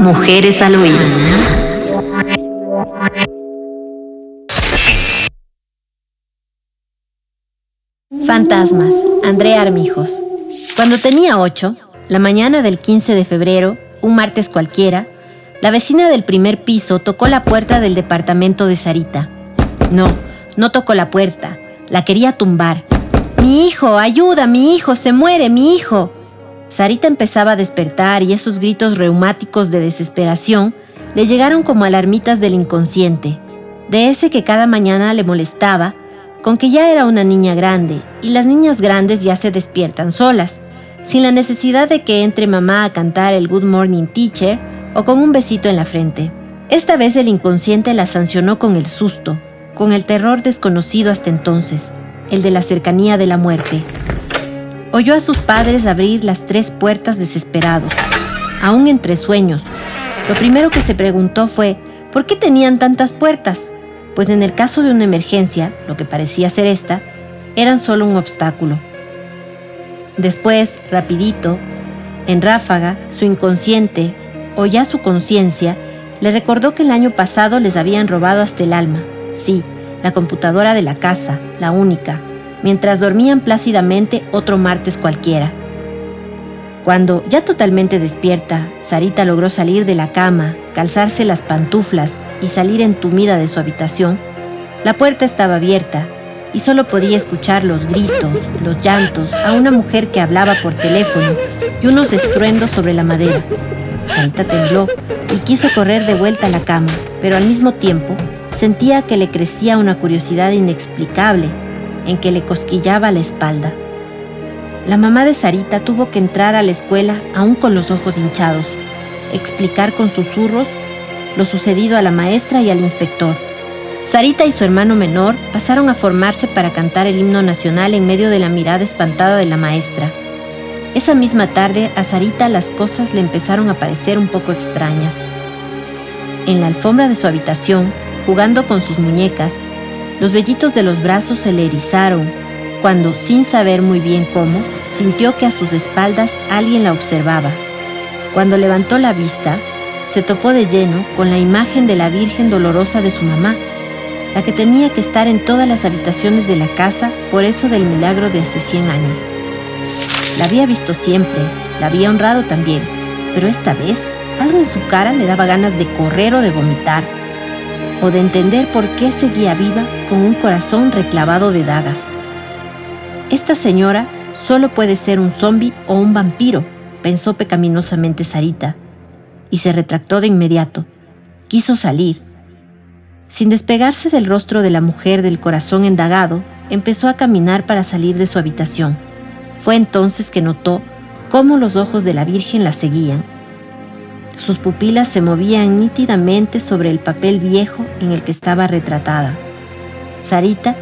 Mujeres al Oído. Fantasmas, Andrea Armijos. Cuando tenía ocho, la mañana del 15 de febrero, un martes cualquiera, la vecina del primer piso tocó la puerta del departamento de Sarita. No, no tocó la puerta, la quería tumbar. Mi hijo, ayuda, mi hijo, se muere, mi hijo. Sarita empezaba a despertar y esos gritos reumáticos de desesperación le llegaron como alarmitas del inconsciente, de ese que cada mañana le molestaba, con que ya era una niña grande y las niñas grandes ya se despiertan solas, sin la necesidad de que entre mamá a cantar el Good Morning Teacher o con un besito en la frente. Esta vez el inconsciente la sancionó con el susto, con el terror desconocido hasta entonces, el de la cercanía de la muerte. Oyó a sus padres abrir las tres puertas desesperados, aún entre sueños. Lo primero que se preguntó fue, ¿por qué tenían tantas puertas? Pues en el caso de una emergencia, lo que parecía ser esta, eran solo un obstáculo. Después, rapidito, en ráfaga, su inconsciente, o ya su conciencia, le recordó que el año pasado les habían robado hasta el alma. Sí, la computadora de la casa, la única, mientras dormían plácidamente otro martes cualquiera. Cuando, ya totalmente despierta, Sarita logró salir de la cama, calzarse las pantuflas y salir entumida de su habitación, la puerta estaba abierta y solo podía escuchar los gritos, los llantos a una mujer que hablaba por teléfono y unos estruendos sobre la madera. Sarita tembló y quiso correr de vuelta a la cama, pero al mismo tiempo sentía que le crecía una curiosidad inexplicable en que le cosquillaba la espalda. La mamá de Sarita tuvo que entrar a la escuela aún con los ojos hinchados, explicar con susurros lo sucedido a la maestra y al inspector. Sarita y su hermano menor pasaron a formarse para cantar el himno nacional en medio de la mirada espantada de la maestra. Esa misma tarde a Sarita las cosas le empezaron a parecer un poco extrañas. En la alfombra de su habitación, jugando con sus muñecas, los vellitos de los brazos se le erizaron cuando, sin saber muy bien cómo, sintió que a sus espaldas alguien la observaba. Cuando levantó la vista, se topó de lleno con la imagen de la Virgen dolorosa de su mamá, la que tenía que estar en todas las habitaciones de la casa por eso del milagro de hace 100 años. La había visto siempre, la había honrado también, pero esta vez algo en su cara le daba ganas de correr o de vomitar o de entender por qué seguía viva con un corazón reclavado de dagas. Esta señora solo puede ser un zombi o un vampiro, pensó pecaminosamente Sarita, y se retractó de inmediato. Quiso salir. Sin despegarse del rostro de la mujer del corazón endagado, empezó a caminar para salir de su habitación. Fue entonces que notó cómo los ojos de la Virgen la seguían sus pupilas se movían nítidamente sobre el papel viejo en el que estaba retratada. Sarita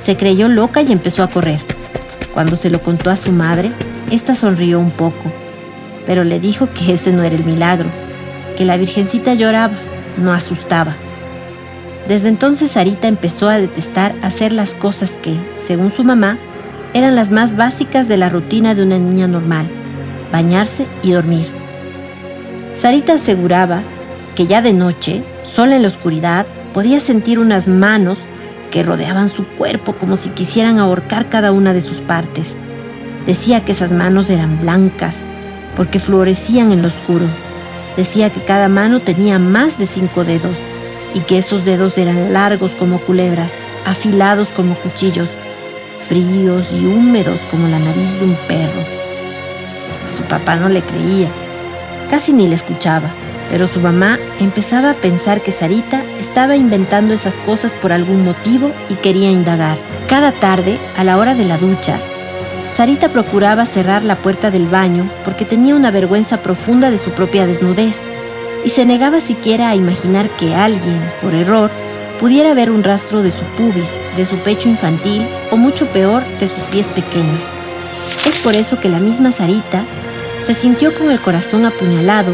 se creyó loca y empezó a correr. Cuando se lo contó a su madre, ésta sonrió un poco, pero le dijo que ese no era el milagro, que la Virgencita lloraba, no asustaba. Desde entonces Sarita empezó a detestar hacer las cosas que, según su mamá, eran las más básicas de la rutina de una niña normal, bañarse y dormir. Sarita aseguraba que ya de noche, sola en la oscuridad, podía sentir unas manos que rodeaban su cuerpo como si quisieran ahorcar cada una de sus partes. Decía que esas manos eran blancas porque florecían en lo oscuro. Decía que cada mano tenía más de cinco dedos y que esos dedos eran largos como culebras, afilados como cuchillos, fríos y húmedos como la nariz de un perro. Su papá no le creía Casi ni le escuchaba, pero su mamá empezaba a pensar que Sarita estaba inventando esas cosas por algún motivo y quería indagar. Cada tarde, a la hora de la ducha, Sarita procuraba cerrar la puerta del baño porque tenía una vergüenza profunda de su propia desnudez y se negaba siquiera a imaginar que alguien, por error, pudiera ver un rastro de su pubis, de su pecho infantil o mucho peor, de sus pies pequeños. Es por eso que la misma Sarita se sintió con el corazón apuñalado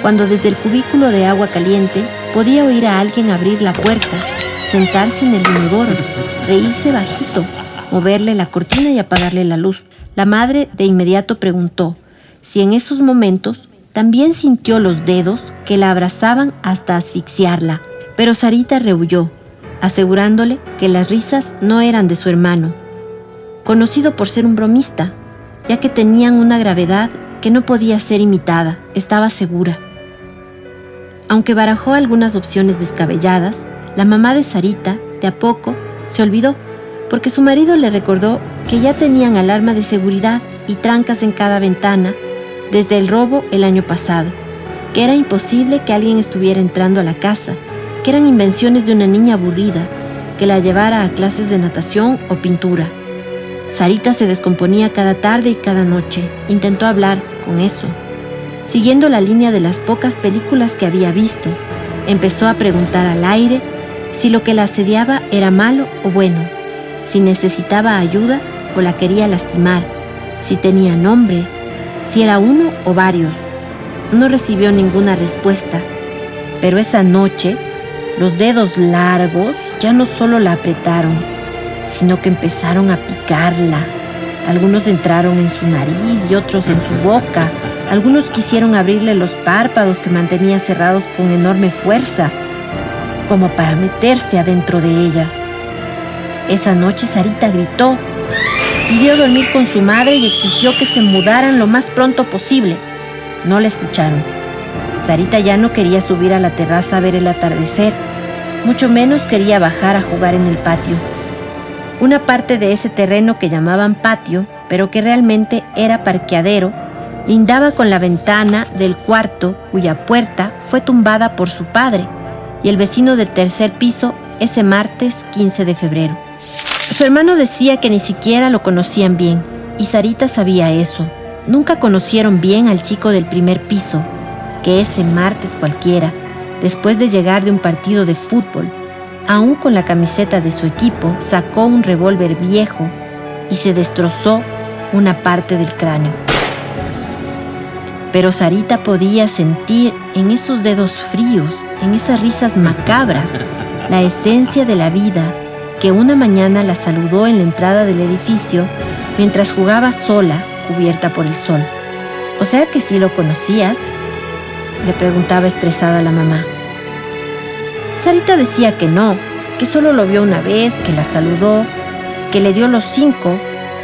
cuando desde el cubículo de agua caliente podía oír a alguien abrir la puerta, sentarse en el inodoro, reírse bajito, moverle la cortina y apagarle la luz. La madre de inmediato preguntó si en esos momentos también sintió los dedos que la abrazaban hasta asfixiarla, pero Sarita rehuyó, asegurándole que las risas no eran de su hermano, conocido por ser un bromista, ya que tenían una gravedad que no podía ser imitada, estaba segura. Aunque barajó algunas opciones descabelladas, la mamá de Sarita, de a poco, se olvidó, porque su marido le recordó que ya tenían alarma de seguridad y trancas en cada ventana desde el robo el año pasado, que era imposible que alguien estuviera entrando a la casa, que eran invenciones de una niña aburrida, que la llevara a clases de natación o pintura. Sarita se descomponía cada tarde y cada noche. Intentó hablar con eso. Siguiendo la línea de las pocas películas que había visto, empezó a preguntar al aire si lo que la asediaba era malo o bueno, si necesitaba ayuda o la quería lastimar, si tenía nombre, si era uno o varios. No recibió ninguna respuesta, pero esa noche los dedos largos ya no solo la apretaron, sino que empezaron a picarla. Algunos entraron en su nariz y otros en su boca. Algunos quisieron abrirle los párpados que mantenía cerrados con enorme fuerza, como para meterse adentro de ella. Esa noche Sarita gritó, pidió dormir con su madre y exigió que se mudaran lo más pronto posible. No la escucharon. Sarita ya no quería subir a la terraza a ver el atardecer mucho menos quería bajar a jugar en el patio. Una parte de ese terreno que llamaban patio, pero que realmente era parqueadero, lindaba con la ventana del cuarto cuya puerta fue tumbada por su padre y el vecino del tercer piso ese martes 15 de febrero. Su hermano decía que ni siquiera lo conocían bien, y Sarita sabía eso. Nunca conocieron bien al chico del primer piso, que ese martes cualquiera después de llegar de un partido de fútbol, aún con la camiseta de su equipo, sacó un revólver viejo y se destrozó una parte del cráneo. Pero Sarita podía sentir en esos dedos fríos, en esas risas macabras, la esencia de la vida que una mañana la saludó en la entrada del edificio mientras jugaba sola, cubierta por el sol. O sea que si lo conocías, le preguntaba estresada la mamá. Sarita decía que no, que solo lo vio una vez, que la saludó, que le dio los cinco,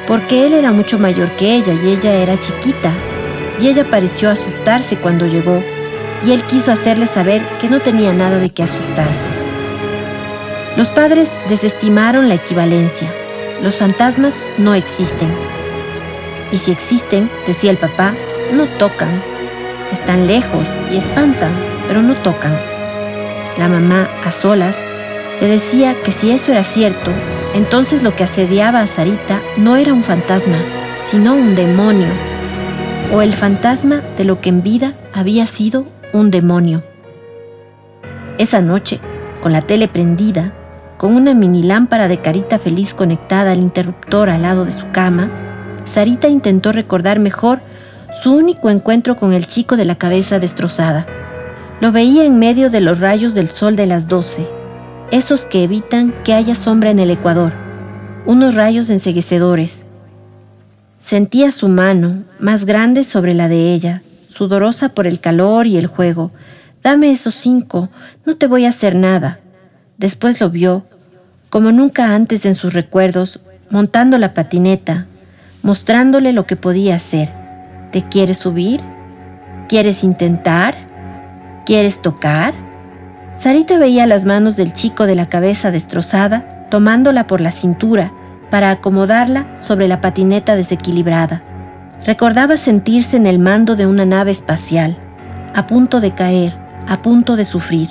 porque él era mucho mayor que ella y ella era chiquita, y ella pareció asustarse cuando llegó, y él quiso hacerle saber que no tenía nada de qué asustarse. Los padres desestimaron la equivalencia. Los fantasmas no existen. Y si existen, decía el papá, no tocan. Están lejos y espantan, pero no tocan. La mamá, a solas, le decía que si eso era cierto, entonces lo que asediaba a Sarita no era un fantasma, sino un demonio, o el fantasma de lo que en vida había sido un demonio. Esa noche, con la tele prendida, con una mini lámpara de carita feliz conectada al interruptor al lado de su cama, Sarita intentó recordar mejor su único encuentro con el chico de la cabeza destrozada. Lo veía en medio de los rayos del sol de las doce, esos que evitan que haya sombra en el ecuador, unos rayos enseguecedores. Sentía su mano, más grande sobre la de ella, sudorosa por el calor y el juego. Dame esos cinco, no te voy a hacer nada. Después lo vio, como nunca antes en sus recuerdos, montando la patineta, mostrándole lo que podía hacer. ¿Te quieres subir? ¿Quieres intentar? ¿Quieres tocar? Sarita veía las manos del chico de la cabeza destrozada, tomándola por la cintura para acomodarla sobre la patineta desequilibrada. Recordaba sentirse en el mando de una nave espacial, a punto de caer, a punto de sufrir.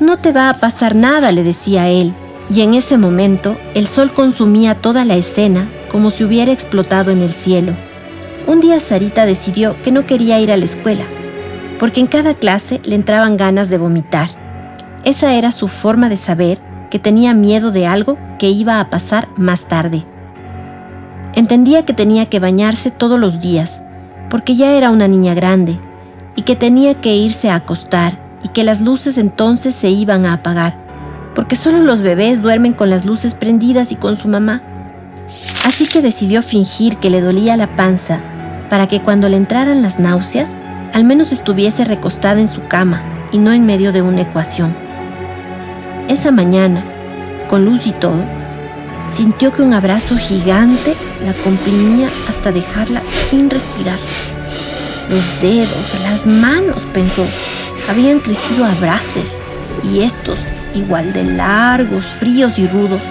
No te va a pasar nada, le decía él, y en ese momento el sol consumía toda la escena como si hubiera explotado en el cielo. Un día Sarita decidió que no quería ir a la escuela, porque en cada clase le entraban ganas de vomitar. Esa era su forma de saber que tenía miedo de algo que iba a pasar más tarde. Entendía que tenía que bañarse todos los días, porque ya era una niña grande, y que tenía que irse a acostar, y que las luces entonces se iban a apagar, porque solo los bebés duermen con las luces prendidas y con su mamá. Así que decidió fingir que le dolía la panza para que cuando le entraran las náuseas al menos estuviese recostada en su cama y no en medio de una ecuación. Esa mañana, con luz y todo, sintió que un abrazo gigante la comprimía hasta dejarla sin respirar. Los dedos, las manos, pensó, habían crecido a brazos y estos, igual de largos, fríos y rudos,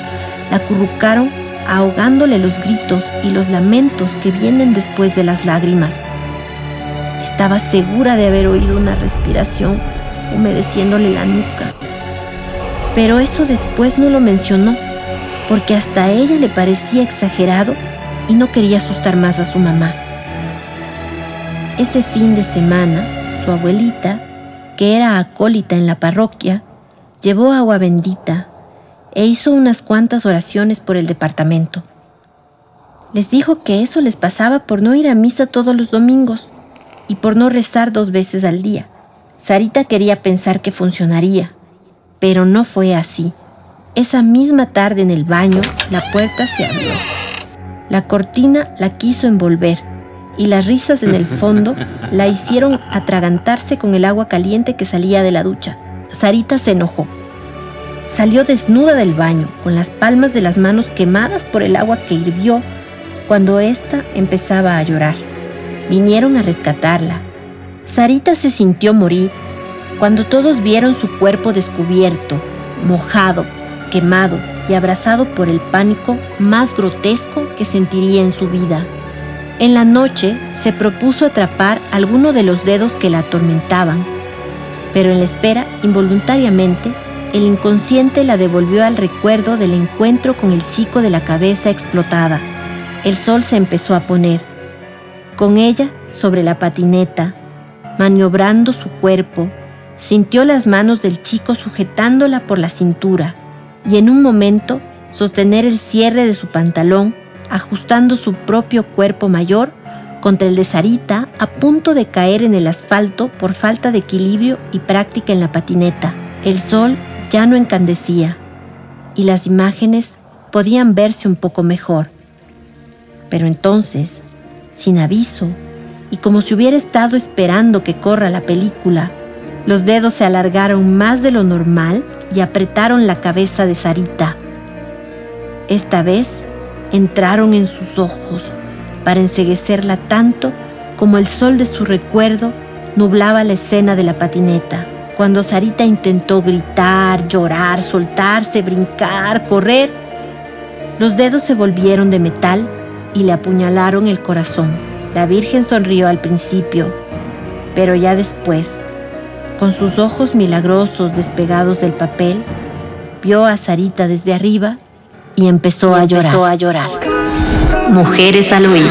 la acurrucaron ahogándole los gritos y los lamentos que vienen después de las lágrimas. Estaba segura de haber oído una respiración humedeciéndole la nuca. Pero eso después no lo mencionó, porque hasta a ella le parecía exagerado y no quería asustar más a su mamá. Ese fin de semana, su abuelita, que era acólita en la parroquia, llevó agua bendita e hizo unas cuantas oraciones por el departamento. Les dijo que eso les pasaba por no ir a misa todos los domingos y por no rezar dos veces al día. Sarita quería pensar que funcionaría, pero no fue así. Esa misma tarde en el baño, la puerta se abrió. La cortina la quiso envolver y las risas en el fondo la hicieron atragantarse con el agua caliente que salía de la ducha. Sarita se enojó Salió desnuda del baño, con las palmas de las manos quemadas por el agua que hirvió cuando ésta empezaba a llorar. Vinieron a rescatarla. Sarita se sintió morir cuando todos vieron su cuerpo descubierto, mojado, quemado y abrazado por el pánico más grotesco que sentiría en su vida. En la noche se propuso atrapar alguno de los dedos que la atormentaban, pero en la espera, involuntariamente, el inconsciente la devolvió al recuerdo del encuentro con el chico de la cabeza explotada. El sol se empezó a poner. Con ella, sobre la patineta, maniobrando su cuerpo, sintió las manos del chico sujetándola por la cintura y en un momento sostener el cierre de su pantalón, ajustando su propio cuerpo mayor contra el de Sarita a punto de caer en el asfalto por falta de equilibrio y práctica en la patineta. El sol ya no encandecía y las imágenes podían verse un poco mejor. Pero entonces, sin aviso, y como si hubiera estado esperando que corra la película, los dedos se alargaron más de lo normal y apretaron la cabeza de Sarita. Esta vez entraron en sus ojos para enseguecerla tanto como el sol de su recuerdo nublaba la escena de la patineta. Cuando Sarita intentó gritar, llorar, soltarse, brincar, correr, los dedos se volvieron de metal y le apuñalaron el corazón. La Virgen sonrió al principio, pero ya después, con sus ojos milagrosos despegados del papel, vio a Sarita desde arriba y empezó, a, llorar. a llorar. Mujeres al oído.